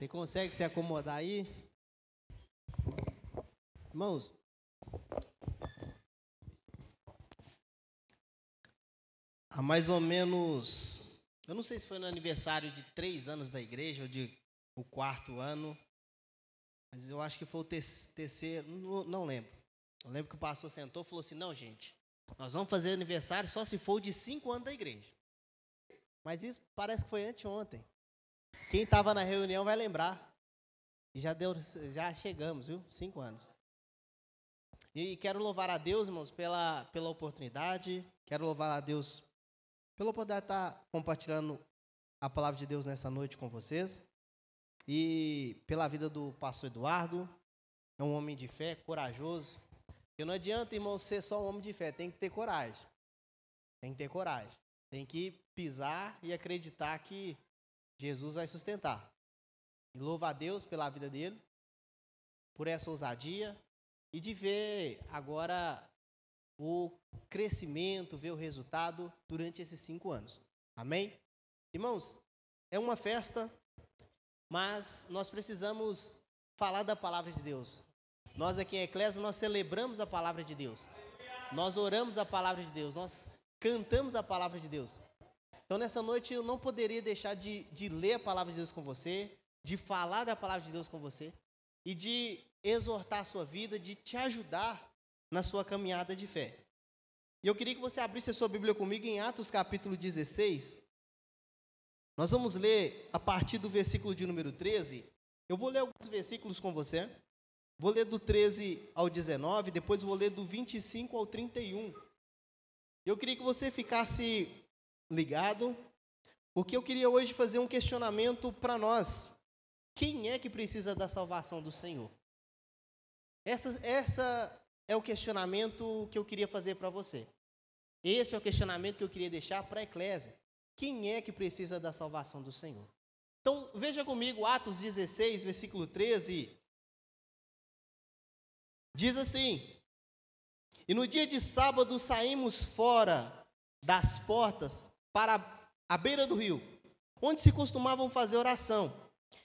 Você consegue se acomodar aí? Irmãos, há mais ou menos, eu não sei se foi no aniversário de três anos da igreja ou de o quarto ano, mas eu acho que foi o terceiro, não, não lembro. Eu lembro que o pastor sentou e falou assim: não, gente, nós vamos fazer aniversário só se for de cinco anos da igreja. Mas isso parece que foi anteontem. Quem estava na reunião vai lembrar. E já deu, já chegamos, viu? Cinco anos. E quero louvar a Deus, irmãos, pela, pela oportunidade. Quero louvar a Deus pela oportunidade de estar compartilhando a palavra de Deus nessa noite com vocês. E pela vida do pastor Eduardo. É um homem de fé, corajoso. Porque não adianta, irmão, ser só um homem de fé. Tem que ter coragem. Tem que ter coragem. Tem que pisar e acreditar que Jesus vai sustentar. E louva a Deus pela vida dele, por essa ousadia e de ver agora o crescimento, ver o resultado durante esses cinco anos. Amém? Irmãos, é uma festa, mas nós precisamos falar da palavra de Deus. Nós aqui em Eclésia, nós celebramos a palavra de Deus. Nós oramos a palavra de Deus. Nós cantamos a palavra de Deus. Então, nessa noite, eu não poderia deixar de, de ler a palavra de Deus com você, de falar da palavra de Deus com você e de exortar a sua vida, de te ajudar na sua caminhada de fé. E eu queria que você abrisse a sua Bíblia comigo em Atos capítulo 16. Nós vamos ler a partir do versículo de número 13. Eu vou ler alguns versículos com você. Vou ler do 13 ao 19, depois vou ler do 25 ao 31. Eu queria que você ficasse ligado, porque eu queria hoje fazer um questionamento para nós. Quem é que precisa da salvação do Senhor? Essa, essa é o questionamento que eu queria fazer para você. Esse é o questionamento que eu queria deixar para a eclésia. Quem é que precisa da salvação do Senhor? Então, veja comigo Atos 16, versículo 13. Diz assim: E no dia de sábado saímos fora das portas para a beira do rio, onde se costumavam fazer oração.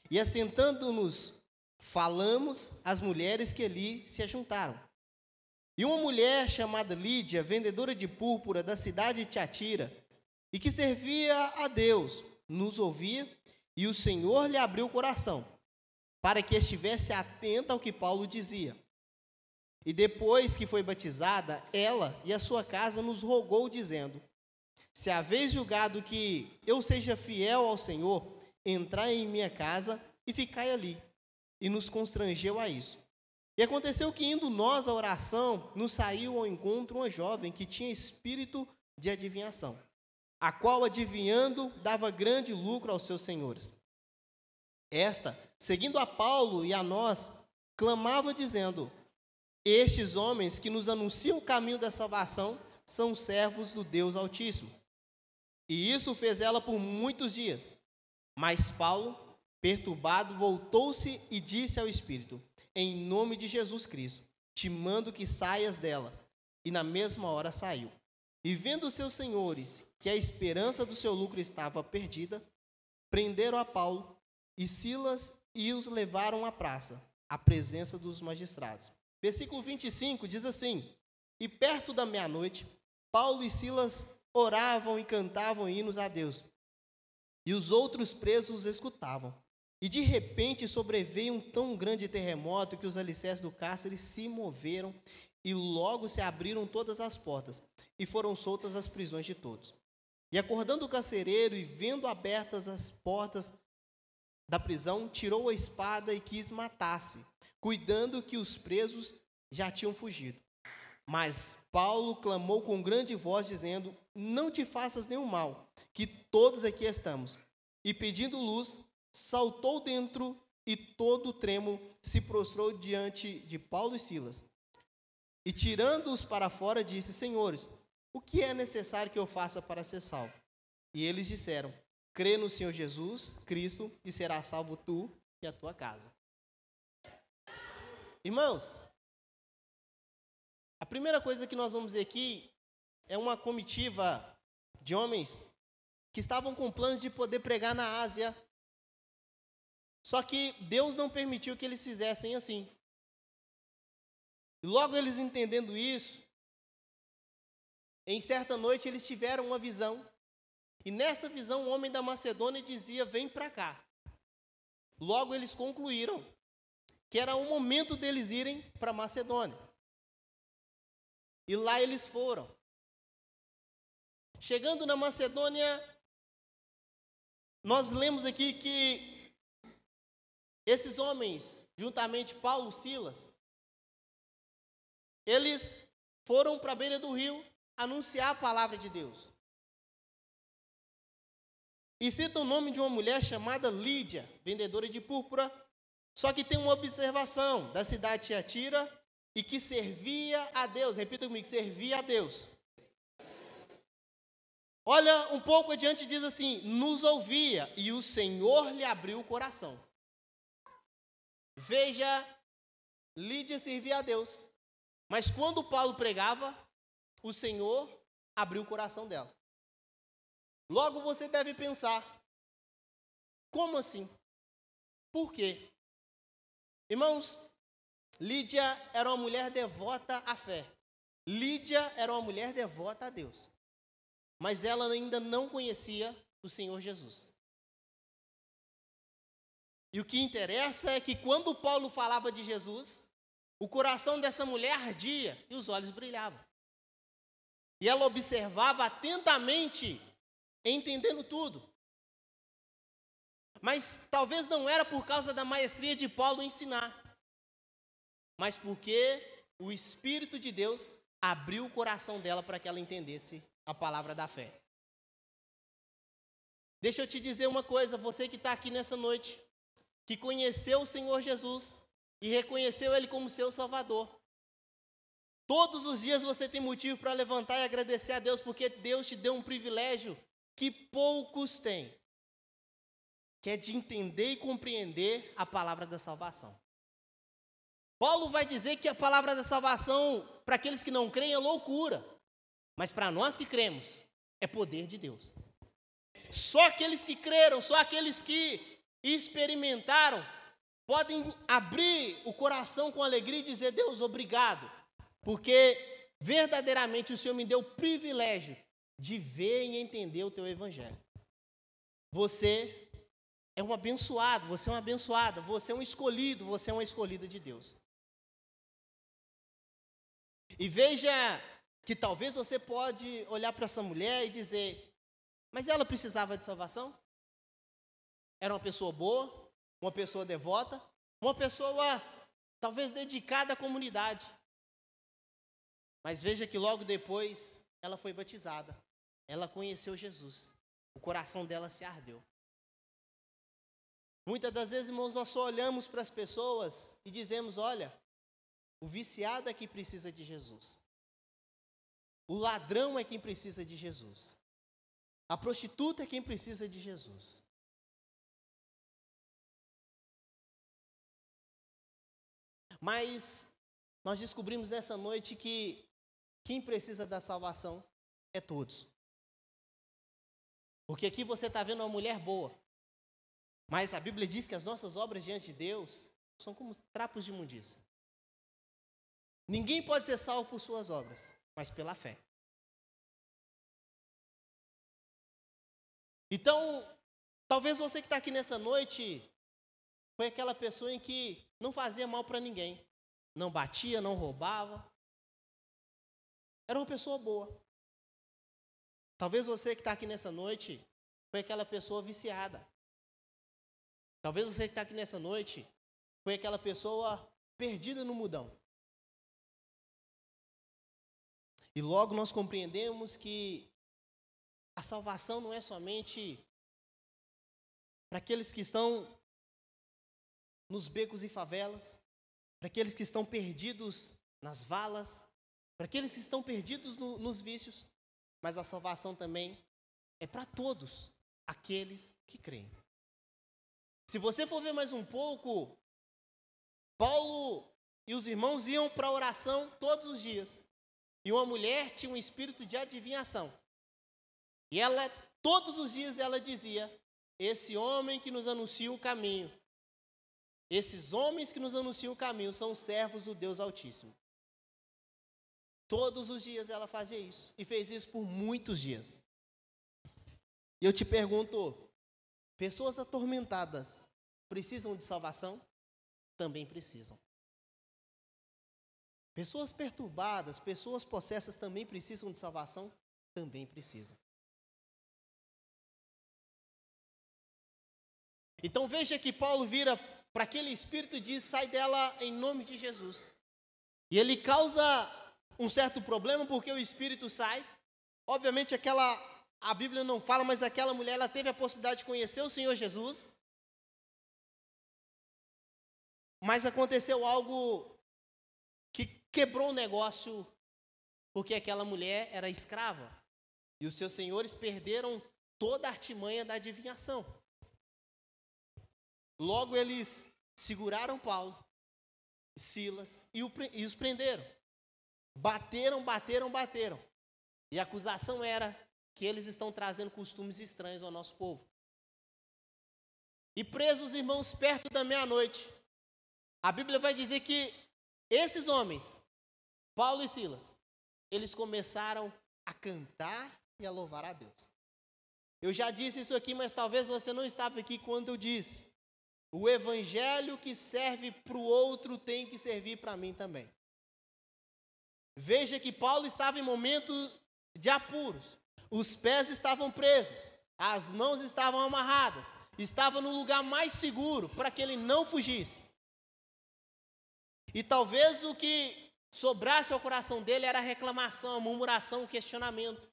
E assentando-nos, falamos às mulheres que ali se ajuntaram. E uma mulher chamada Lídia, vendedora de púrpura da cidade de Tiatira, e que servia a Deus, nos ouvia, e o Senhor lhe abriu o coração, para que estivesse atenta ao que Paulo dizia. E depois que foi batizada, ela e a sua casa nos rogou, dizendo: se haveis julgado que eu seja fiel ao Senhor, entrai em minha casa e ficai ali. E nos constrangeu a isso. E aconteceu que, indo nós à oração, nos saiu ao encontro uma jovem que tinha espírito de adivinhação, a qual, adivinhando, dava grande lucro aos seus senhores. Esta, seguindo a Paulo e a nós, clamava, dizendo: Estes homens que nos anunciam o caminho da salvação são servos do Deus Altíssimo. E isso fez ela por muitos dias. Mas Paulo, perturbado, voltou-se e disse ao Espírito: Em nome de Jesus Cristo, te mando que saias dela. E na mesma hora saiu. E vendo seus senhores que a esperança do seu lucro estava perdida, prenderam a Paulo e Silas e os levaram à praça, à presença dos magistrados. Versículo 25 diz assim: E perto da meia-noite, Paulo e Silas oravam e cantavam hinos a Deus. E os outros presos escutavam. E de repente sobreveio um tão grande terremoto que os alicerces do cárcere se moveram e logo se abriram todas as portas e foram soltas as prisões de todos. E acordando o carcereiro e vendo abertas as portas da prisão, tirou a espada e quis matar-se, cuidando que os presos já tinham fugido. Mas Paulo clamou com grande voz, dizendo: Não te faças nenhum mal, que todos aqui estamos. E pedindo luz, saltou dentro e todo tremo se prostrou diante de Paulo e Silas. E tirando-os para fora, disse: Senhores, o que é necessário que eu faça para ser salvo? E eles disseram: Crê no Senhor Jesus Cristo e será salvo tu e a tua casa. Irmãos, a primeira coisa que nós vamos ver aqui é uma comitiva de homens que estavam com planos de poder pregar na Ásia Só que Deus não permitiu que eles fizessem assim. Logo eles entendendo isso, em certa noite eles tiveram uma visão. E nessa visão o homem da Macedônia dizia: Vem para cá. Logo eles concluíram que era o momento deles irem para Macedônia. E lá eles foram. Chegando na Macedônia, nós lemos aqui que esses homens, juntamente Paulo, Silas, eles foram para a beira do rio anunciar a palavra de Deus. E cita o nome de uma mulher chamada Lídia, vendedora de púrpura. Só que tem uma observação da cidade de Tiatira e que servia a Deus. Repita comigo, servia a Deus. Olha um pouco adiante diz assim: nos ouvia e o Senhor lhe abriu o coração. Veja, Lídia servia a Deus. Mas quando Paulo pregava, o Senhor abriu o coração dela. Logo você deve pensar: como assim? Por quê? Irmãos, Lídia era uma mulher devota à fé. Lídia era uma mulher devota a Deus. Mas ela ainda não conhecia o Senhor Jesus. E o que interessa é que quando Paulo falava de Jesus, o coração dessa mulher ardia e os olhos brilhavam. E ela observava atentamente, entendendo tudo. Mas talvez não era por causa da maestria de Paulo ensinar, mas porque o Espírito de Deus abriu o coração dela para que ela entendesse a palavra da fé. Deixa eu te dizer uma coisa, você que está aqui nessa noite, que conheceu o Senhor Jesus e reconheceu Ele como seu Salvador. Todos os dias você tem motivo para levantar e agradecer a Deus, porque Deus te deu um privilégio que poucos têm, que é de entender e compreender a palavra da salvação. Paulo vai dizer que a palavra da salvação, para aqueles que não creem, é loucura, mas para nós que cremos, é poder de Deus. Só aqueles que creram, só aqueles que experimentaram, podem abrir o coração com alegria e dizer: Deus, obrigado, porque verdadeiramente o Senhor me deu o privilégio de ver e entender o teu evangelho. Você é um abençoado, você é uma abençoada, você é um escolhido, você é uma escolhida de Deus. E veja que talvez você pode olhar para essa mulher e dizer: "Mas ela precisava de salvação? Era uma pessoa boa, uma pessoa devota, uma pessoa talvez dedicada à comunidade. Mas veja que logo depois ela foi batizada. Ela conheceu Jesus. O coração dela se ardeu. Muitas das vezes, irmãos, nós só olhamos para as pessoas e dizemos: olha, o viciado é quem precisa de Jesus. O ladrão é quem precisa de Jesus. A prostituta é quem precisa de Jesus. Mas nós descobrimos nessa noite que quem precisa da salvação é todos. Porque aqui você está vendo uma mulher boa. Mas a Bíblia diz que as nossas obras diante de Deus são como trapos de imundícia. Ninguém pode ser salvo por suas obras, mas pela fé. Então, talvez você que está aqui nessa noite foi aquela pessoa em que não fazia mal para ninguém, não batia, não roubava, era uma pessoa boa. Talvez você que está aqui nessa noite foi aquela pessoa viciada. Talvez você que está aqui nessa noite foi aquela pessoa perdida no mudão. E logo nós compreendemos que a salvação não é somente para aqueles que estão nos becos e favelas, para aqueles que estão perdidos nas valas, para aqueles que estão perdidos no, nos vícios, mas a salvação também é para todos aqueles que creem. Se você for ver mais um pouco, Paulo e os irmãos iam para a oração todos os dias. E uma mulher tinha um espírito de adivinhação. E ela, todos os dias, ela dizia: Esse homem que nos anuncia o caminho, Esses homens que nos anunciam o caminho são servos do Deus Altíssimo. Todos os dias ela fazia isso. E fez isso por muitos dias. E eu te pergunto: pessoas atormentadas precisam de salvação? Também precisam. Pessoas perturbadas, pessoas possessas também precisam de salvação? Também precisam. Então veja que Paulo vira para aquele espírito e diz: sai dela em nome de Jesus. E ele causa um certo problema porque o espírito sai. Obviamente, aquela, a Bíblia não fala, mas aquela mulher ela teve a possibilidade de conhecer o Senhor Jesus. Mas aconteceu algo quebrou o negócio, porque aquela mulher era escrava. E os seus senhores perderam toda a artimanha da adivinhação. Logo eles seguraram Paulo, Silas e, os prenderam. Bateram, bateram, bateram. E a acusação era que eles estão trazendo costumes estranhos ao nosso povo. E presos, irmãos, perto da meia-noite, a Bíblia vai dizer que esses homens, Paulo e Silas, eles começaram a cantar e a louvar a Deus. Eu já disse isso aqui, mas talvez você não estava aqui quando eu disse. O evangelho que serve para o outro tem que servir para mim também. Veja que Paulo estava em momento de apuros. Os pés estavam presos, as mãos estavam amarradas, estava no lugar mais seguro para que ele não fugisse. E talvez o que sobrasse ao coração dele era reclamação, murmuração, questionamento.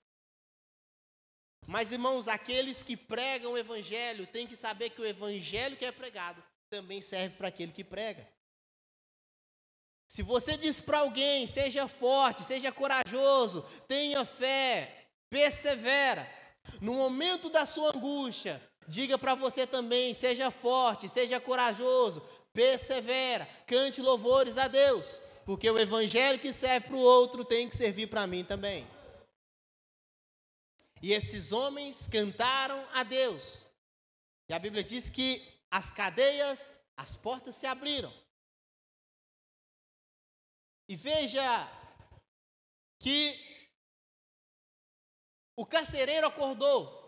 Mas, irmãos, aqueles que pregam o Evangelho têm que saber que o Evangelho que é pregado também serve para aquele que prega. Se você diz para alguém, seja forte, seja corajoso, tenha fé, persevera, no momento da sua angústia, diga para você também, seja forte, seja corajoso, persevera, cante louvores a Deus, porque o evangelho que serve para o outro tem que servir para mim também. E esses homens cantaram a Deus. E a Bíblia diz que as cadeias, as portas se abriram. E veja que o carcereiro acordou.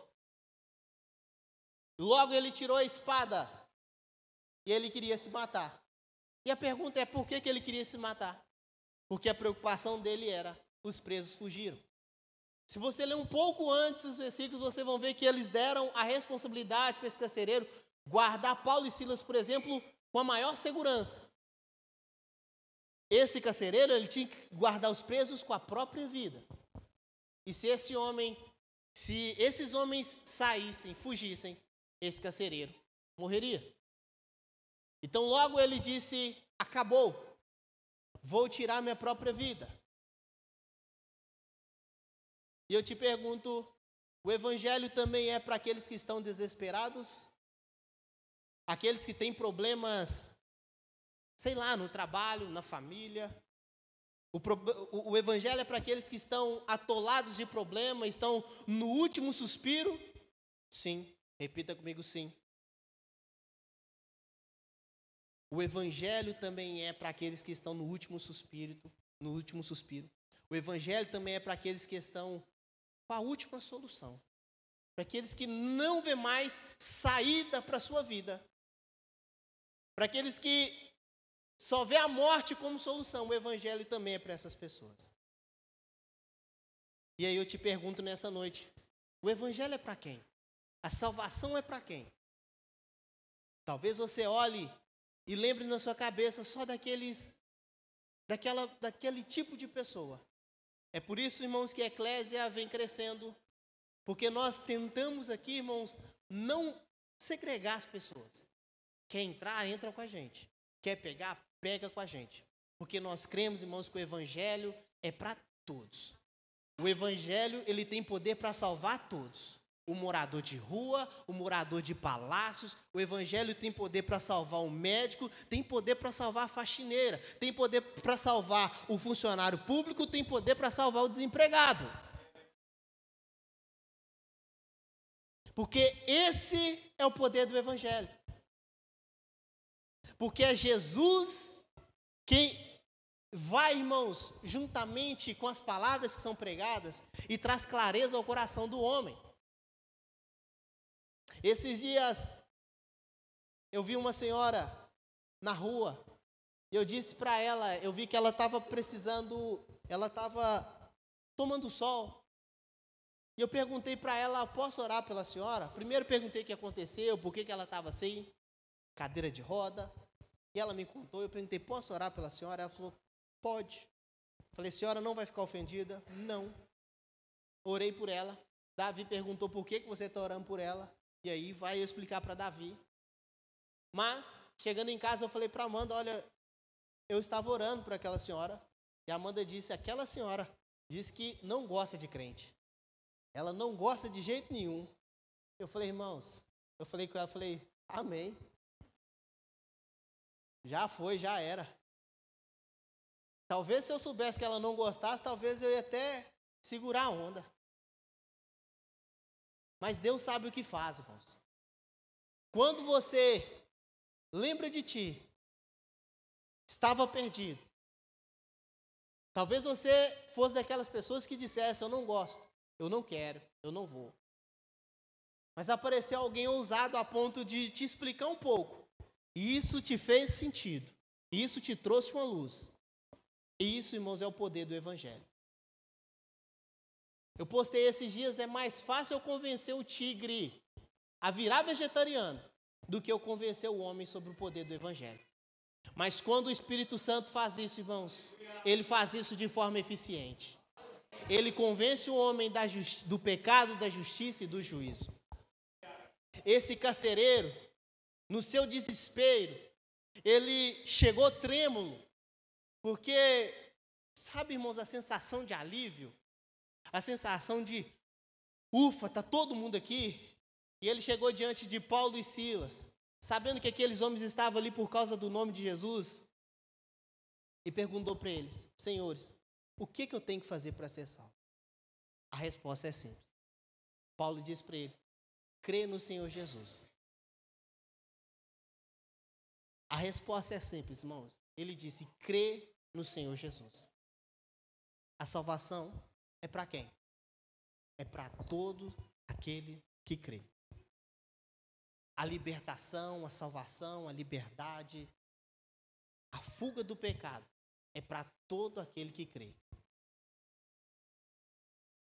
Logo ele tirou a espada e ele queria se matar. E a pergunta é por que, que ele queria se matar? Porque a preocupação dele era: os presos fugiram. Se você ler um pouco antes os versículos, você vão ver que eles deram a responsabilidade para esse carcereiro guardar Paulo e Silas, por exemplo, com a maior segurança. Esse carcereiro, ele tinha que guardar os presos com a própria vida. E se esse homem, se esses homens saíssem, fugissem, esse carcereiro morreria. Então logo ele disse: acabou, vou tirar minha própria vida. E eu te pergunto: o Evangelho também é para aqueles que estão desesperados? Aqueles que têm problemas, sei lá, no trabalho, na família? O, o, o Evangelho é para aqueles que estão atolados de problema, estão no último suspiro? Sim, repita comigo: sim. O Evangelho também é para aqueles que estão no último suspiro, no último suspiro. O Evangelho também é para aqueles que estão com a última solução. Para aqueles que não vê mais saída para a sua vida. Para aqueles que só vê a morte como solução. O Evangelho também é para essas pessoas. E aí eu te pergunto nessa noite: o Evangelho é para quem? A salvação é para quem? Talvez você olhe e lembre na sua cabeça só daqueles, daquela, daquele tipo de pessoa é por isso, irmãos, que a eclésia vem crescendo, porque nós tentamos aqui, irmãos, não segregar as pessoas. Quer entrar, entra com a gente. Quer pegar, pega com a gente. Porque nós cremos, irmãos, que o evangelho é para todos. O evangelho, ele tem poder para salvar todos o morador de rua, o morador de palácios. O evangelho tem poder para salvar o médico, tem poder para salvar a faxineira, tem poder para salvar o funcionário público, tem poder para salvar o desempregado. Porque esse é o poder do evangelho. Porque é Jesus quem vai, irmãos, juntamente com as palavras que são pregadas e traz clareza ao coração do homem. Esses dias eu vi uma senhora na rua e eu disse para ela, eu vi que ela estava precisando, ela estava tomando sol. E eu perguntei para ela, posso orar pela senhora? Primeiro perguntei o que aconteceu, por que, que ela estava sem cadeira de roda. E ela me contou, eu perguntei, posso orar pela senhora? Ela falou, pode. Falei, senhora não vai ficar ofendida? Não. Orei por ela. Davi perguntou por que, que você está orando por ela. E aí vai eu explicar para Davi. Mas, chegando em casa, eu falei para Amanda, olha, eu estava orando por aquela senhora. E Amanda disse, aquela senhora diz que não gosta de crente. Ela não gosta de jeito nenhum. Eu falei, irmãos, eu falei com ela, falei, amém. Já foi, já era. Talvez se eu soubesse que ela não gostasse, talvez eu ia até segurar a onda. Mas Deus sabe o que faz, irmãos. Quando você lembra de ti, estava perdido. Talvez você fosse daquelas pessoas que dissesse: Eu não gosto, eu não quero, eu não vou. Mas apareceu alguém ousado a ponto de te explicar um pouco. E isso te fez sentido. E isso te trouxe uma luz. E isso, irmãos, é o poder do Evangelho. Eu postei esses dias, é mais fácil eu convencer o tigre a virar vegetariano do que eu convencer o homem sobre o poder do Evangelho. Mas quando o Espírito Santo faz isso, irmãos, ele faz isso de forma eficiente. Ele convence o homem do pecado, da justiça e do juízo. Esse carcereiro, no seu desespero, ele chegou trêmulo, porque, sabe, irmãos, a sensação de alívio, a sensação de, ufa, está todo mundo aqui. E ele chegou diante de Paulo e Silas, sabendo que aqueles homens estavam ali por causa do nome de Jesus, e perguntou para eles: Senhores, o que, que eu tenho que fazer para ser salvo? A resposta é simples. Paulo disse para ele: crê no Senhor Jesus. A resposta é simples, irmãos. Ele disse: crê no Senhor Jesus. A salvação é para quem? É para todo aquele que crê. A libertação, a salvação, a liberdade, a fuga do pecado é para todo aquele que crê.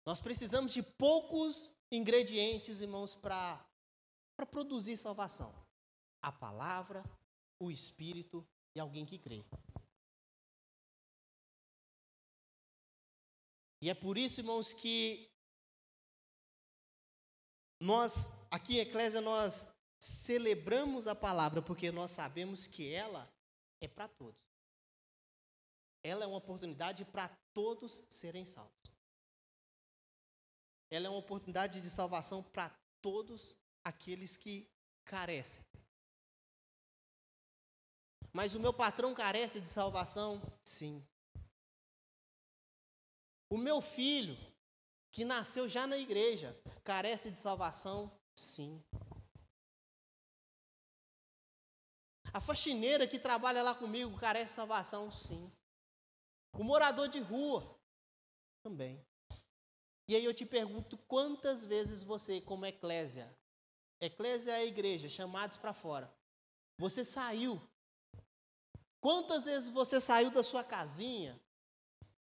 Nós precisamos de poucos ingredientes, irmãos, para produzir salvação: a palavra, o Espírito e alguém que crê. E é por isso, irmãos, que nós, aqui em Eclésia, nós celebramos a palavra, porque nós sabemos que ela é para todos. Ela é uma oportunidade para todos serem salvos. Ela é uma oportunidade de salvação para todos aqueles que carecem. Mas o meu patrão carece de salvação? Sim. O meu filho, que nasceu já na igreja, carece de salvação? Sim. A faxineira que trabalha lá comigo carece de salvação? Sim. O morador de rua também. E aí eu te pergunto quantas vezes você, como eclésia, eclésia é a igreja, chamados para fora, você saiu. Quantas vezes você saiu da sua casinha,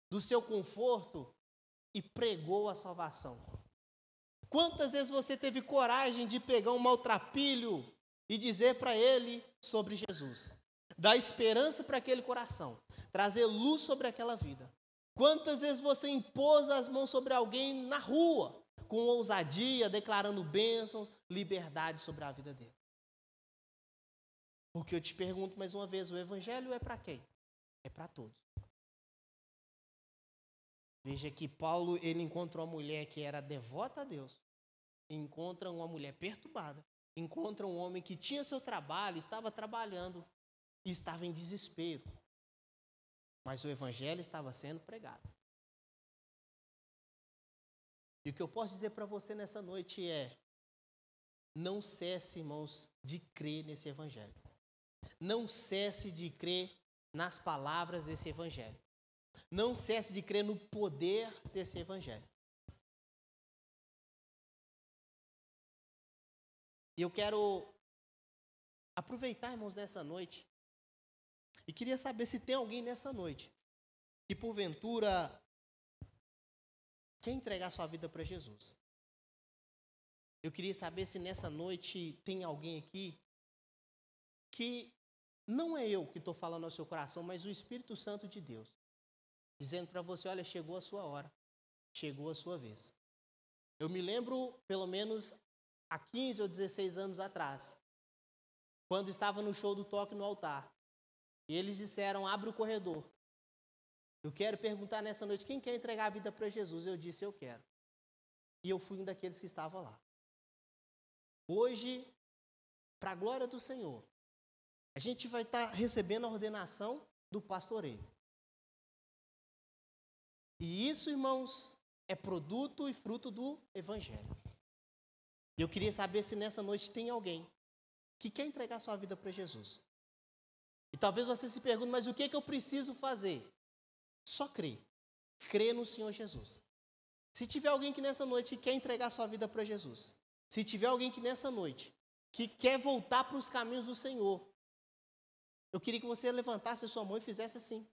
do seu conforto e pregou a salvação? Quantas vezes você teve coragem de pegar um maltrapilho e dizer para ele sobre Jesus? Dar esperança para aquele coração trazer luz sobre aquela vida. Quantas vezes você impôs as mãos sobre alguém na rua, com ousadia, declarando bênçãos, liberdade sobre a vida dele? Porque eu te pergunto mais uma vez: o evangelho é para quem? É para todos. Veja que Paulo ele encontra uma mulher que era devota a Deus, encontra uma mulher perturbada, encontra um homem que tinha seu trabalho, estava trabalhando e estava em desespero mas o evangelho estava sendo pregado. E o que eu posso dizer para você nessa noite é: não cesse, irmãos, de crer nesse evangelho. não cesse de crer nas palavras desse evangelho. Não cesse de crer no poder desse evangelho. E eu quero aproveitar, irmãos, nessa noite. E queria saber se tem alguém nessa noite que porventura quer entregar sua vida para Jesus. Eu queria saber se nessa noite tem alguém aqui que não é eu que estou falando ao seu coração, mas o Espírito Santo de Deus, dizendo para você: olha, chegou a sua hora, chegou a sua vez. Eu me lembro, pelo menos há 15 ou 16 anos atrás, quando estava no show do toque no altar, e eles disseram: abre o corredor. Eu quero perguntar nessa noite quem quer entregar a vida para Jesus. Eu disse: eu quero. E eu fui um daqueles que estavam lá. Hoje, para a glória do Senhor, a gente vai estar tá recebendo a ordenação do pastoreio. E isso, irmãos, é produto e fruto do Evangelho. Eu queria saber se nessa noite tem alguém que quer entregar sua vida para Jesus. E talvez você se pergunte, mas o que, é que eu preciso fazer? Só crer. Crer no Senhor Jesus. Se tiver alguém que nessa noite quer entregar sua vida para Jesus, se tiver alguém que nessa noite que quer voltar para os caminhos do Senhor, eu queria que você levantasse a sua mão e fizesse assim.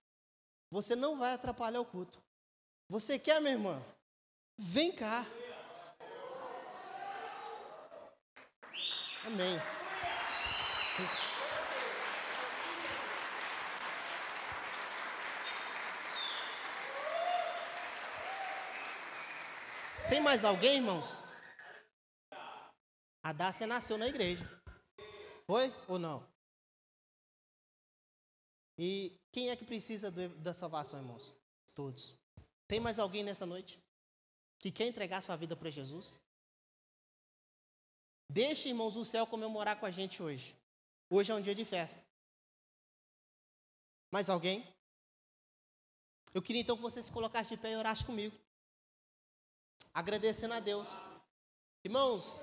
Você não vai atrapalhar o culto. Você quer, minha irmã? Vem cá. Amém. Tem mais alguém, irmãos? A Dácia nasceu na igreja. Foi ou não? E quem é que precisa da salvação, irmãos? Todos. Tem mais alguém nessa noite que quer entregar sua vida para Jesus? Deixe, irmãos, o céu comemorar com a gente hoje. Hoje é um dia de festa. Mais alguém? Eu queria então que você se colocasse de pé e orasse comigo. Agradecendo a Deus. Irmãos,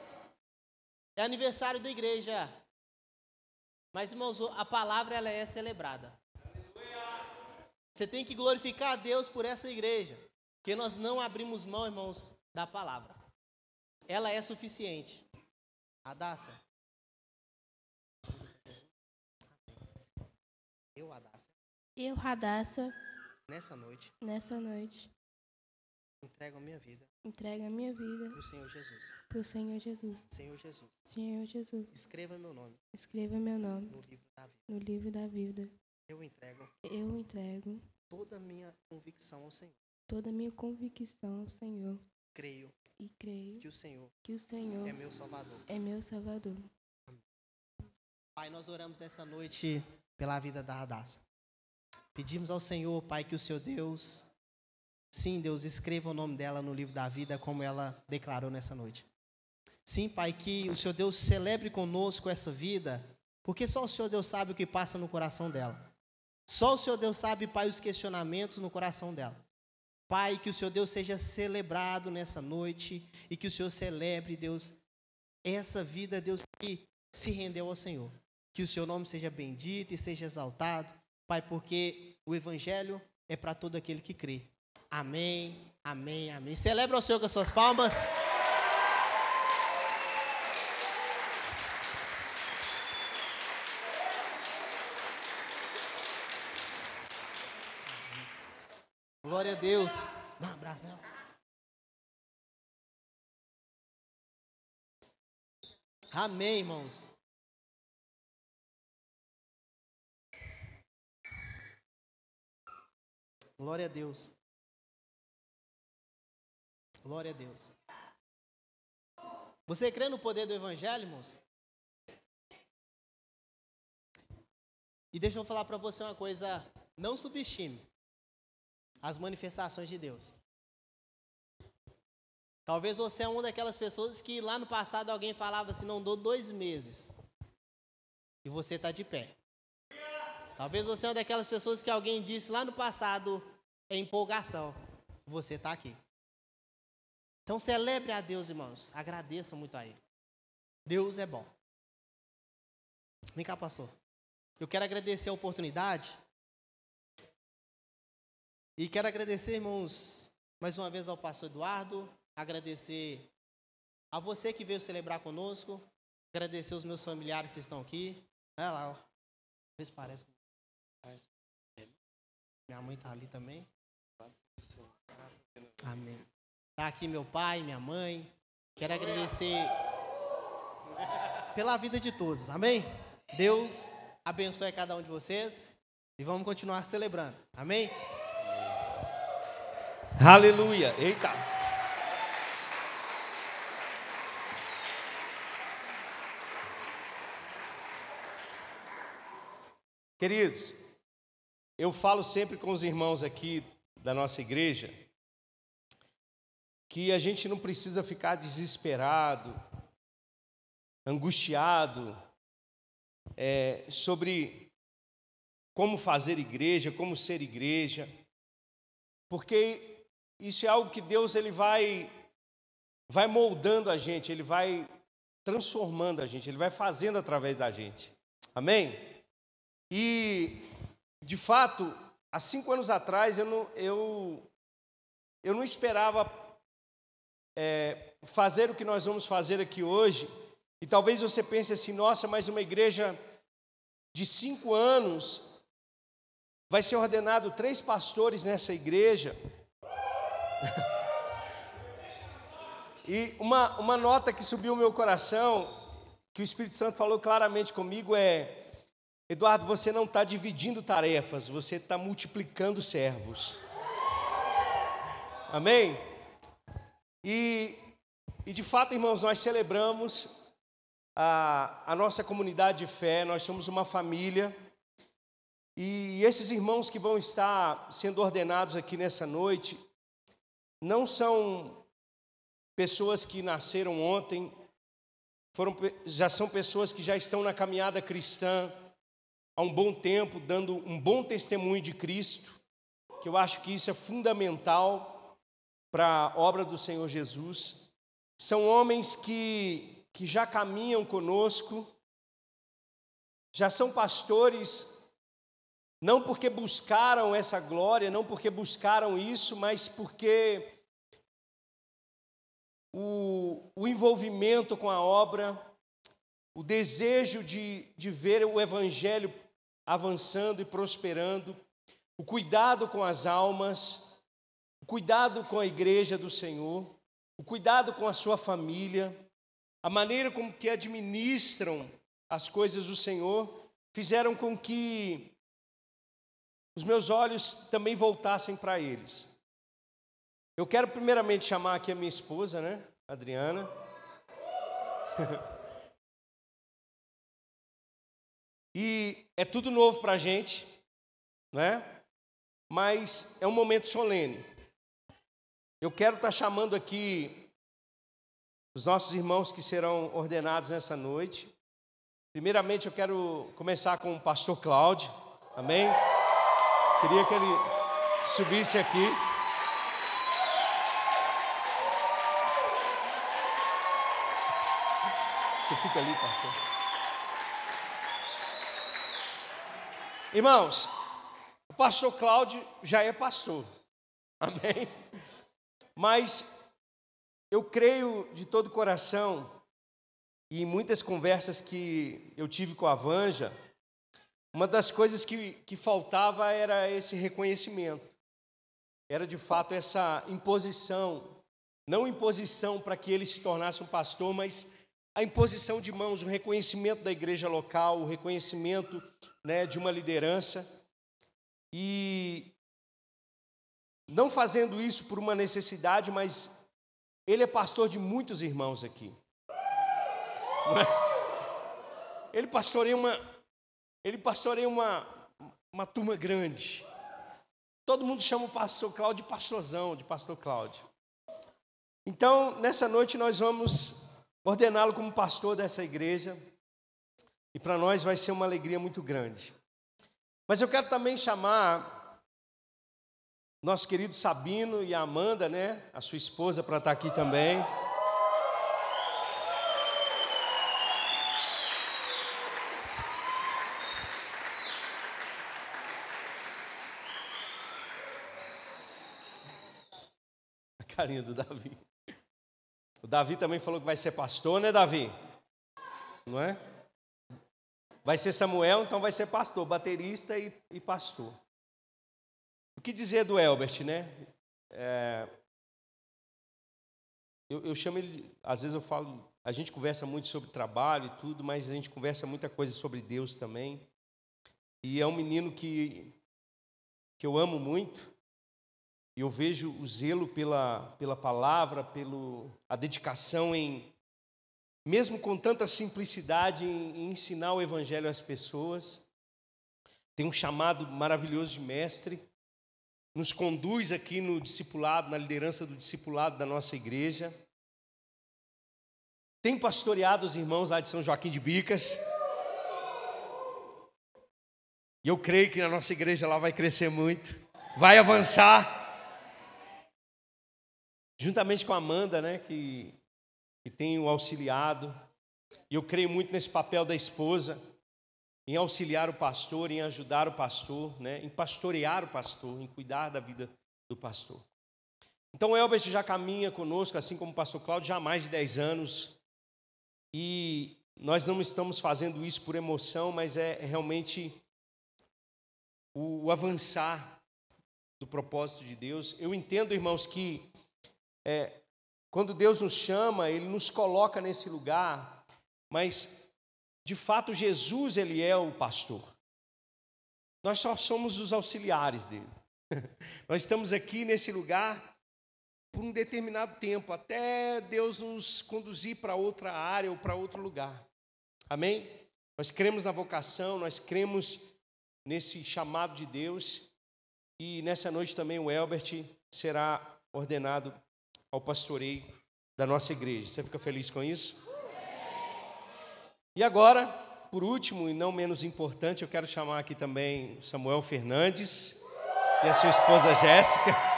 é aniversário da igreja. Mas, irmãos, a palavra ela é celebrada. Você tem que glorificar a Deus por essa igreja. Porque nós não abrimos mão, irmãos, da palavra. Ela é suficiente. Adassa. Eu, Adassa. Eu, Radassa. Nessa noite. Nessa noite. Entrego a minha vida. Entrego a minha vida. Para o Senhor Jesus. Para o Senhor Jesus. Senhor Jesus. Senhor Jesus. Escreva meu nome. Escreva meu nome. No livro da vida. No livro da vida. Eu entrego. Eu entrego. Toda a minha convicção ao Senhor. Toda a minha convicção ao Senhor. Creio. E creio. Que o Senhor. Que o Senhor. É meu Salvador. É meu Salvador. Pai, nós oramos essa noite pela vida da Radassa. Pedimos ao Senhor, Pai, que o Senhor Deus Sim, Deus, escreva o nome dela no livro da vida, como ela declarou nessa noite. Sim, Pai, que o Senhor Deus celebre conosco essa vida, porque só o Senhor Deus sabe o que passa no coração dela. Só o Senhor Deus sabe, Pai, os questionamentos no coração dela. Pai, que o Senhor Deus seja celebrado nessa noite e que o Senhor celebre, Deus, essa vida, Deus, que se rendeu ao Senhor. Que o seu nome seja bendito e seja exaltado, Pai, porque o Evangelho é para todo aquele que crê. Amém, amém, amém. Celebra o Senhor com as suas palmas. Glória a Deus. Dá um abraço, não. Amém, irmãos. Glória a Deus. Glória a Deus. Você crê no poder do Evangelho, irmãos? E deixa eu falar para você uma coisa: não subestime as manifestações de Deus. Talvez você é uma daquelas pessoas que lá no passado alguém falava assim: não dou dois meses. E você está de pé. Talvez você é uma daquelas pessoas que alguém disse lá no passado é empolgação. Você está aqui. Então celebre a Deus, irmãos. Agradeça muito a Ele. Deus é bom. Vem cá, pastor. Eu quero agradecer a oportunidade. E quero agradecer, irmãos, mais uma vez ao pastor Eduardo, agradecer a você que veio celebrar conosco, agradecer os meus familiares que estão aqui. Olha lá, ó. Vê se parece. Minha mãe está ali também. Amém. Está aqui meu pai, minha mãe. Quero agradecer pela vida de todos. Amém? Deus abençoe cada um de vocês e vamos continuar celebrando. Amém? Aleluia. Eita. Queridos, eu falo sempre com os irmãos aqui da nossa igreja que a gente não precisa ficar desesperado, angustiado é, sobre como fazer igreja, como ser igreja, porque isso é algo que Deus ele vai vai moldando a gente, ele vai transformando a gente, ele vai fazendo através da gente. Amém? E de fato, há cinco anos atrás eu não, eu, eu não esperava é, fazer o que nós vamos fazer aqui hoje. E talvez você pense assim: nossa, mas uma igreja de cinco anos vai ser ordenado três pastores nessa igreja. E uma, uma nota que subiu o meu coração, que o Espírito Santo falou claramente comigo é: Eduardo, você não está dividindo tarefas, você está multiplicando servos. Amém? E, e de fato, irmãos, nós celebramos a, a nossa comunidade de fé, nós somos uma família. E esses irmãos que vão estar sendo ordenados aqui nessa noite, não são pessoas que nasceram ontem, foram, já são pessoas que já estão na caminhada cristã há um bom tempo, dando um bom testemunho de Cristo, que eu acho que isso é fundamental para a obra do Senhor Jesus. São homens que, que já caminham conosco, já são pastores, não porque buscaram essa glória, não porque buscaram isso, mas porque o, o envolvimento com a obra, o desejo de, de ver o Evangelho avançando e prosperando, o cuidado com as almas, o cuidado com a igreja do Senhor, o cuidado com a sua família, a maneira como que administram as coisas do Senhor, fizeram com que os meus olhos também voltassem para eles. Eu quero primeiramente chamar aqui a minha esposa, né, Adriana. E é tudo novo para a gente, né? Mas é um momento solene. Eu quero estar tá chamando aqui os nossos irmãos que serão ordenados nessa noite. Primeiramente, eu quero começar com o pastor Cláudio, amém? Queria que ele subisse aqui. Você fica ali, pastor. Irmãos, o pastor Cláudio já é pastor, amém? Mas eu creio de todo coração, e em muitas conversas que eu tive com a Vanja, uma das coisas que, que faltava era esse reconhecimento, era de fato essa imposição, não imposição para que ele se tornasse um pastor, mas a imposição de mãos, o reconhecimento da igreja local, o reconhecimento né, de uma liderança e não fazendo isso por uma necessidade, mas ele é pastor de muitos irmãos aqui. É? Ele pastoreia uma, ele pastoreia uma, uma turma grande. Todo mundo chama o pastor Cláudio de pastorzão, de pastor Cláudio. Então, nessa noite nós vamos ordená-lo como pastor dessa igreja. E para nós vai ser uma alegria muito grande. Mas eu quero também chamar nosso querido Sabino e a Amanda, né, a sua esposa, para estar aqui também. Carinha do Davi. O Davi também falou que vai ser pastor, né, Davi? Não é? Vai ser Samuel, então vai ser pastor, baterista e, e pastor. O que dizer do Elbert, né? É, eu, eu chamo ele, às vezes eu falo, a gente conversa muito sobre trabalho e tudo, mas a gente conversa muita coisa sobre Deus também. E é um menino que, que eu amo muito. Eu vejo o zelo pela, pela palavra, pelo, a dedicação em, mesmo com tanta simplicidade, em, em ensinar o evangelho às pessoas. Tem um chamado maravilhoso de mestre. Nos conduz aqui no discipulado, na liderança do discipulado da nossa igreja. Tem pastoreado os irmãos lá de São Joaquim de Bicas. E eu creio que na nossa igreja lá vai crescer muito, vai avançar. Juntamente com a Amanda, né, que, que tem o auxiliado. E eu creio muito nesse papel da esposa, em auxiliar o pastor, em ajudar o pastor, né, em pastorear o pastor, em cuidar da vida do pastor. Então o Elbert já caminha conosco, assim como o pastor Cláudio, já há mais de 10 anos. E nós não estamos fazendo isso por emoção, mas é realmente o, avançar do propósito de Deus. Eu entendo, irmãos, que é, quando Deus nos chama, Ele nos coloca nesse lugar, mas de fato Jesus ele é o pastor. Nós só somos os auxiliares dele. Nós estamos aqui nesse lugar por um determinado tempo, até Deus nos conduzir para outra área ou para outro lugar. Amém? Nós cremos na vocação, nós cremos nesse chamado de Deus. E nessa noite também o Elbert será ordenado ao pastoreio da nossa igreja. Você fica feliz com isso? E agora, por último e não menos importante, eu quero chamar aqui também Samuel Fernandes e a sua esposa Jéssica.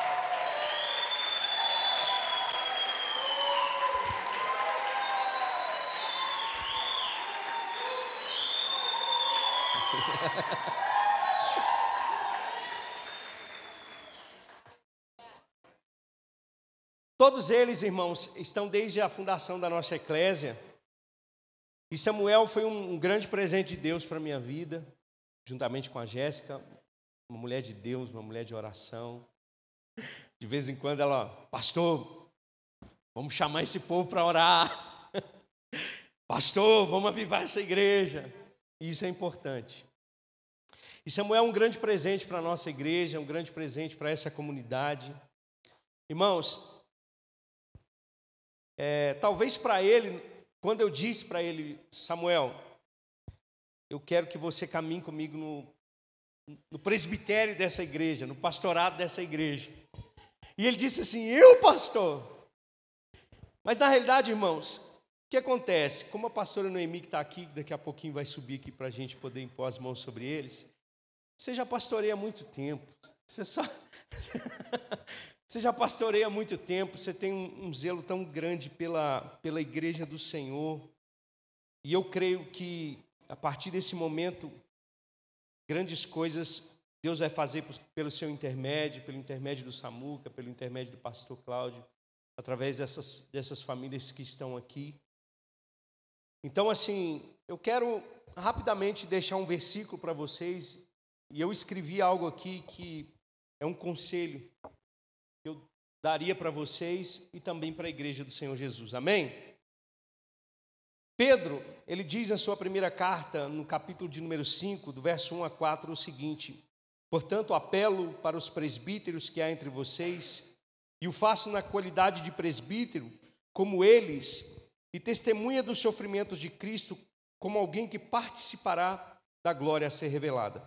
Todos eles, irmãos, estão desde a fundação da nossa eclésia. E Samuel foi um grande presente de Deus para a minha vida, juntamente com a Jéssica, uma mulher de Deus, uma mulher de oração. De vez em quando ela, pastor, vamos chamar esse povo para orar. Pastor, vamos avivar essa igreja. Isso é importante. E Samuel é um grande presente para a nossa igreja, um grande presente para essa comunidade. Irmãos, é, talvez para ele, quando eu disse para ele, Samuel, eu quero que você caminhe comigo no, no presbitério dessa igreja, no pastorado dessa igreja. E ele disse assim: Eu, pastor? Mas na realidade, irmãos, o que acontece? Como a pastora Noemi que está aqui, daqui a pouquinho vai subir aqui para a gente poder impor as mãos sobre eles, você já pastoreia há muito tempo. Você só. Você já pastoreia há muito tempo, você tem um, zelo tão grande pela, pela igreja do Senhor. E eu creio que a partir desse momento, grandes coisas Deus vai fazer pelo seu intermédio, pelo intermédio do Samuca, pelo intermédio do pastor Cláudio, através dessas, dessas famílias que estão aqui. Então, assim, eu quero rapidamente deixar um versículo para vocês, e eu escrevi algo aqui que é um conselho daria para vocês e também para a igreja do Senhor Jesus. Amém? Pedro, ele diz na sua primeira carta, no capítulo de número 5, do verso 1 a 4, o seguinte: Portanto, apelo para os presbíteros que há entre vocês, e o faço na qualidade de presbítero, como eles, e testemunha dos sofrimentos de Cristo, como alguém que participará da glória a ser revelada.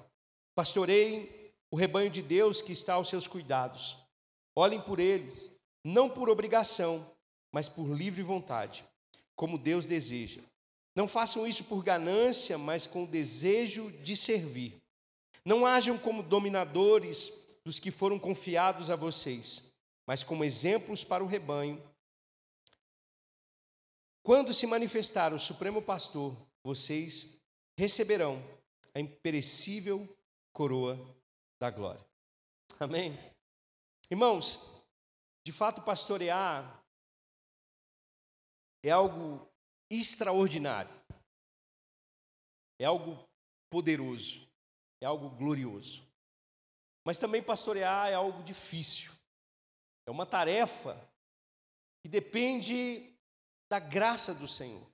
Pastorei o rebanho de Deus que está aos seus cuidados. Olhem por eles, não por obrigação, mas por livre vontade, como Deus deseja. Não façam isso por ganância, mas com o desejo de servir. Não hajam como dominadores dos que foram confiados a vocês, mas como exemplos para o rebanho. Quando se manifestar o Supremo Pastor, vocês receberão a imperecível coroa da glória. Amém? Irmãos, de fato, pastorear é algo extraordinário, é algo poderoso, é algo glorioso. Mas também pastorear é algo difícil, é uma tarefa que depende da graça do Senhor.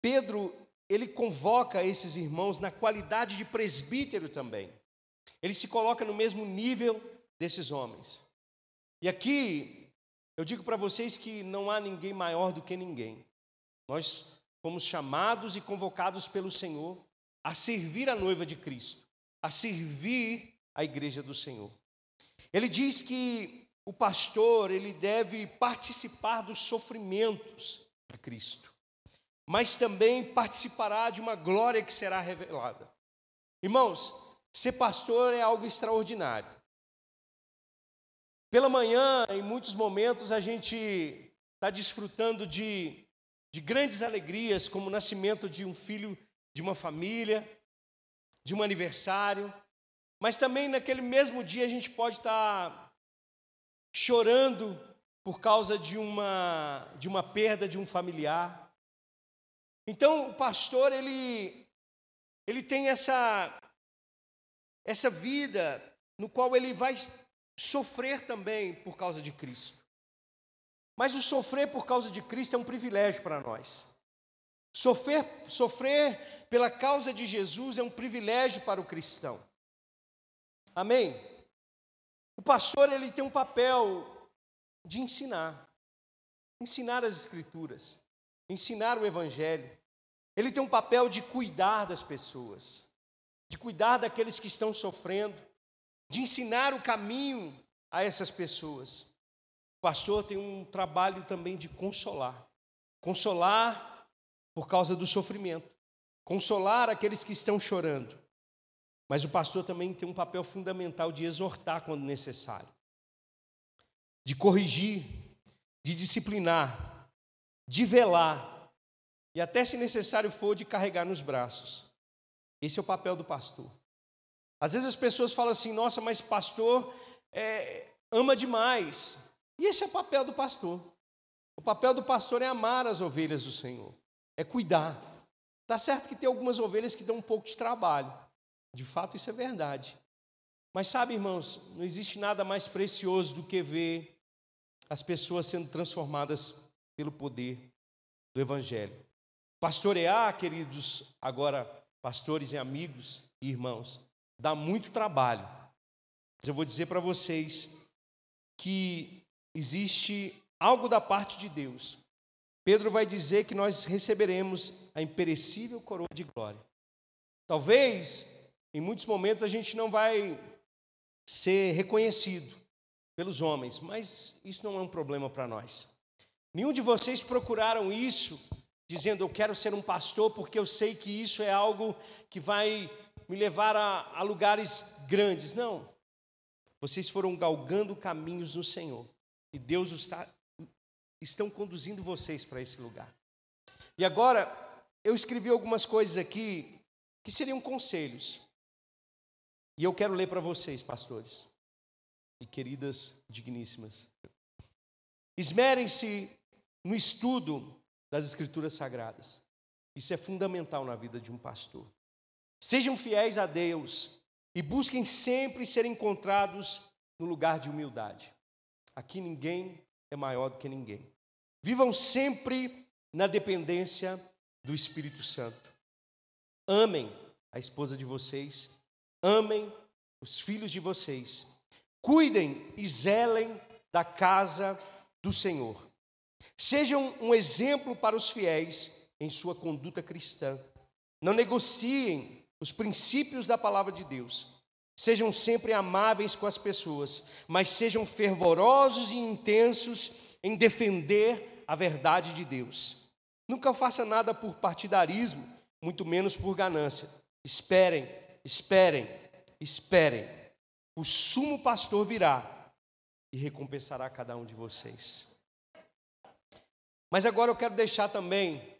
Pedro, ele convoca esses irmãos na qualidade de presbítero também. Ele se coloca no mesmo nível desses homens. E aqui eu digo para vocês que não há ninguém maior do que ninguém. Nós fomos chamados e convocados pelo Senhor a servir a noiva de Cristo, a servir a igreja do Senhor. Ele diz que o pastor, ele deve participar dos sofrimentos de Cristo, mas também participará de uma glória que será revelada. Irmãos, ser pastor é algo extraordinário. Pela manhã, em muitos momentos, a gente está desfrutando de, de grandes alegrias, como o nascimento de um filho de uma família, de um aniversário, mas também naquele mesmo dia a gente pode estar tá chorando por causa de uma, de uma perda de um familiar. Então, o pastor, ele, ele tem essa, essa vida no qual ele vai sofrer também por causa de Cristo. Mas o sofrer por causa de Cristo é um privilégio para nós. Sofrer, sofrer pela causa de Jesus é um privilégio para o cristão. Amém? O pastor ele tem um papel de ensinar, ensinar as escrituras, ensinar o evangelho. Ele tem um papel de cuidar das pessoas, de cuidar daqueles que estão sofrendo, de ensinar o caminho a essas pessoas. O pastor tem um trabalho também de consolar. Consolar por causa do sofrimento. Consolar aqueles que estão chorando. Mas o pastor também tem um papel fundamental de exortar quando necessário. De corrigir, de disciplinar, de velar e até se necessário for de carregar nos braços. Esse é o papel do pastor. Às vezes as pessoas falam assim: nossa, mas pastor é, ama demais. E esse é o papel do pastor. O papel do pastor é amar as ovelhas do Senhor, é cuidar. Tá certo que tem algumas ovelhas que dão um pouco de trabalho. De fato, isso é verdade. Mas sabe, irmãos, não existe nada mais precioso do que ver as pessoas sendo transformadas pelo poder do Evangelho. Pastorear, queridos, agora, pastores e amigos e irmãos, dá muito trabalho. Mas eu vou dizer para vocês que existe algo da parte de Deus. Pedro vai dizer que nós receberemos a imperecível coroa de glória. Talvez, em muitos momentos, a gente não vai ser reconhecido pelos homens, mas isso não é um problema para nós. Nenhum de vocês procuraram isso dizendo eu quero ser um pastor porque eu sei que isso é algo que vai me levar a, a lugares grandes. Não. Vocês foram galgando caminhos no Senhor. E Deus está, estão conduzindo vocês para esse lugar. E agora, eu escrevi algumas coisas aqui que seriam conselhos. E eu quero ler para vocês, pastores e queridas digníssimas. Esmerem-se no estudo das Escrituras Sagradas. Isso é fundamental na vida de um pastor. Sejam fiéis a Deus e busquem sempre ser encontrados no lugar de humildade. Aqui ninguém é maior do que ninguém. Vivam sempre na dependência do Espírito Santo. Amem a esposa de vocês, amem os filhos de vocês. Cuidem e zelem da casa do Senhor. Sejam um exemplo para os fiéis em sua conduta cristã. Não negociem os princípios da palavra de Deus. Sejam sempre amáveis com as pessoas, mas sejam fervorosos e intensos em defender a verdade de Deus. Nunca faça nada por partidarismo, muito menos por ganância. Esperem, esperem, esperem. O sumo pastor virá e recompensará cada um de vocês. Mas agora eu quero deixar também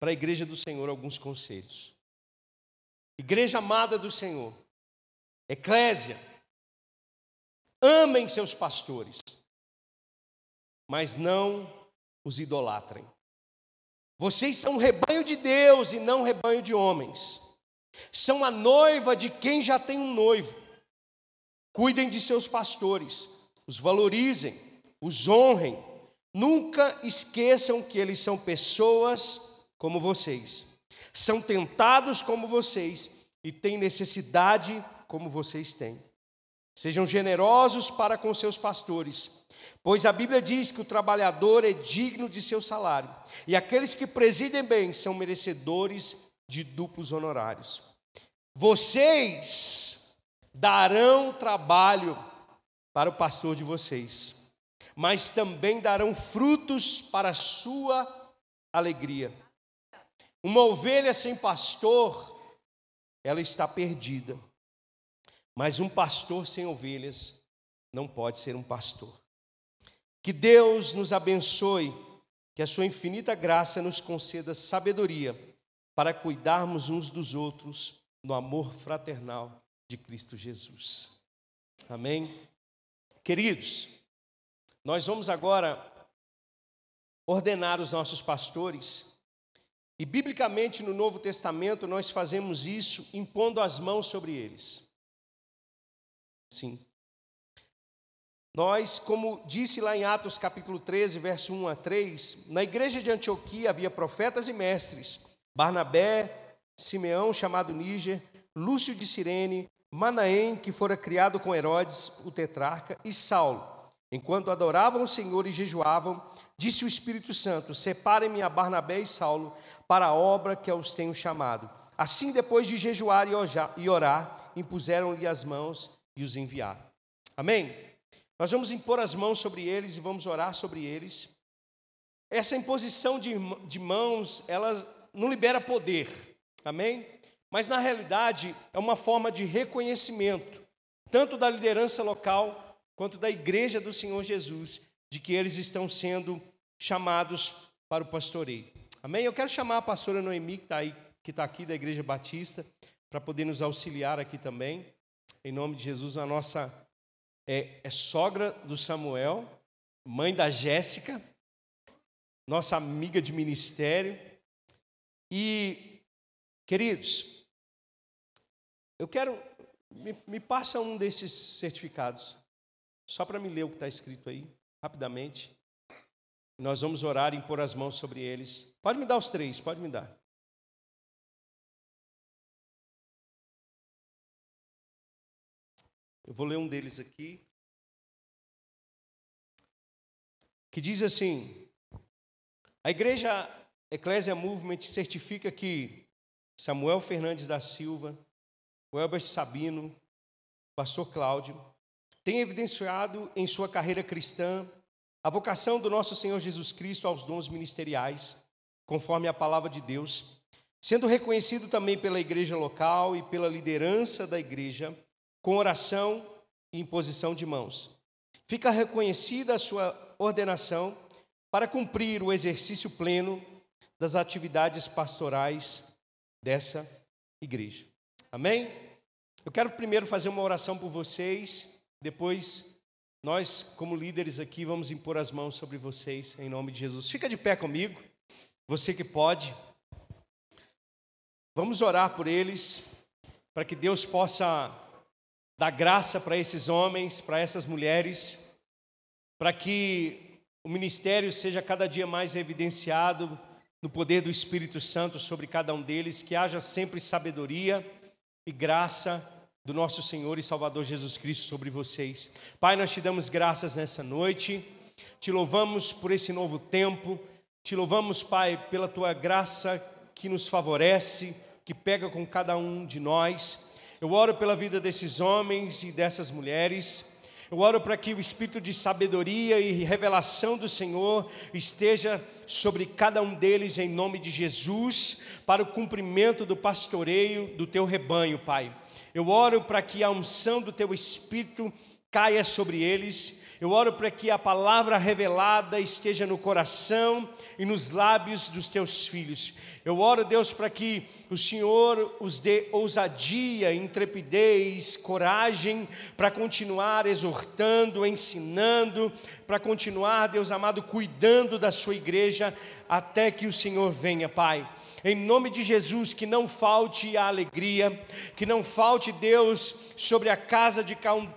para a igreja do Senhor alguns conselhos. Igreja amada do Senhor, Eclésia, Amem seus pastores, mas não os idolatrem. Vocês são rebanho de Deus e não rebanho de homens. São a noiva de quem já tem um noivo. Cuidem de seus pastores, os valorizem, os honrem. Nunca esqueçam que eles são pessoas como vocês. São tentados como vocês e têm necessidade como vocês têm. Sejam generosos para com seus pastores, pois a Bíblia diz que o trabalhador é digno de seu salário, e aqueles que presidem bem são merecedores de duplos honorários. Vocês darão trabalho para o pastor de vocês, mas também darão frutos para a sua alegria. Uma ovelha sem pastor, ela está perdida. Mas um pastor sem ovelhas não pode ser um pastor. Que Deus nos abençoe, que a sua infinita graça nos conceda sabedoria para cuidarmos uns dos outros no amor fraternal de Cristo Jesus. Amém? Queridos, nós vamos agora ordenar os nossos pastores, e biblicamente no Novo Testamento nós fazemos isso impondo as mãos sobre eles. Sim. Nós, como disse lá em Atos capítulo 13, verso 1 a 3, na igreja de Antioquia havia profetas e mestres, Barnabé, Simeão, chamado Níger, Lúcio de Cirene, Manaém, que fora criado com Herodes, o tetrarca, e Saulo. Enquanto adoravam o Senhor e jejuavam, disse o Espírito Santo: Separem-me a Barnabé e Saulo para a obra que os tenho chamado. Assim, depois de jejuar e orar, impuseram-lhe as mãos e os enviar. Amém? Nós vamos impor as mãos sobre eles e vamos orar sobre eles. Essa imposição de, de mãos, ela não libera poder, amém? Mas na realidade é uma forma de reconhecimento, tanto da liderança local quanto da igreja do Senhor Jesus, de que eles estão sendo chamados para o pastoreio. Amém? Eu quero chamar a pastora Noemi, que está aí, que está aqui da Igreja Batista, para poder nos auxiliar aqui também. Em nome de Jesus, a nossa é, é sogra do Samuel, mãe da Jéssica, nossa amiga de ministério. E, queridos, eu quero. Me, me passa um desses certificados, só para me ler o que está escrito aí, rapidamente. Nós vamos orar e impor as mãos sobre eles. Pode me dar os três, pode me dar. Eu vou ler um deles aqui. Que diz assim: A igreja Ecclesia Movement certifica que Samuel Fernandes da Silva, o Sabino, pastor Cláudio, tem evidenciado em sua carreira cristã a vocação do nosso Senhor Jesus Cristo aos dons ministeriais, conforme a palavra de Deus, sendo reconhecido também pela igreja local e pela liderança da igreja com oração e imposição de mãos. Fica reconhecida a sua ordenação para cumprir o exercício pleno das atividades pastorais dessa igreja. Amém? Eu quero primeiro fazer uma oração por vocês, depois nós, como líderes aqui, vamos impor as mãos sobre vocês em nome de Jesus. Fica de pé comigo, você que pode. Vamos orar por eles, para que Deus possa Dá graça para esses homens, para essas mulheres, para que o ministério seja cada dia mais evidenciado no poder do Espírito Santo sobre cada um deles, que haja sempre sabedoria e graça do nosso Senhor e Salvador Jesus Cristo sobre vocês. Pai, nós te damos graças nessa noite, te louvamos por esse novo tempo, te louvamos, Pai, pela tua graça que nos favorece, que pega com cada um de nós. Eu oro pela vida desses homens e dessas mulheres. Eu oro para que o espírito de sabedoria e revelação do Senhor esteja sobre cada um deles em nome de Jesus, para o cumprimento do pastoreio do teu rebanho, Pai. Eu oro para que a unção do teu espírito caia sobre eles. Eu oro para que a palavra revelada esteja no coração e nos lábios dos teus filhos. Eu oro, Deus, para que o Senhor os dê ousadia, intrepidez, coragem para continuar exortando, ensinando, para continuar, Deus amado, cuidando da sua igreja até que o Senhor venha, Pai. Em nome de Jesus, que não falte a alegria, que não falte, Deus, sobre a casa de cada um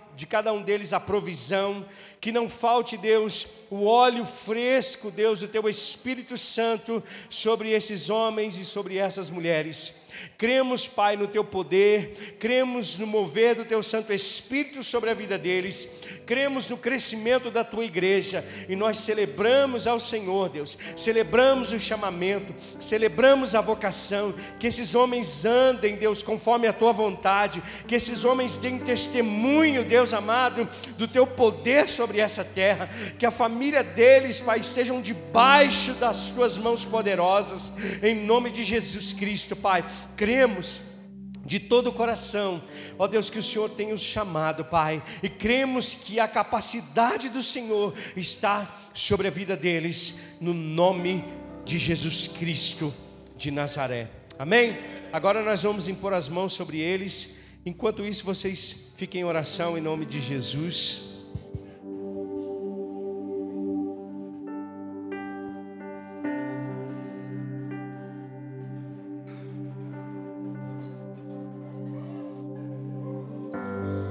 deles a provisão, que não falte, Deus, o óleo fresco, Deus, o teu Espírito Santo sobre esses homens e sobre essas mulheres. Cremos, Pai, no teu poder, cremos no mover do teu Santo Espírito sobre a vida deles, cremos no crescimento da tua igreja e nós celebramos ao Senhor, Deus, celebramos o chamamento, celebramos a vocação, que esses homens andem, Deus, conforme a tua vontade, que esses homens deem testemunho, Deus amado, do teu poder sobre essa terra, que a família deles, Pai, estejam debaixo das tuas mãos poderosas, em nome de Jesus Cristo, Pai cremos de todo o coração, ó Deus, que o Senhor tem os chamado, Pai, e cremos que a capacidade do Senhor está sobre a vida deles, no nome de Jesus Cristo de Nazaré. Amém? Agora nós vamos impor as mãos sobre eles. Enquanto isso, vocês fiquem em oração em nome de Jesus.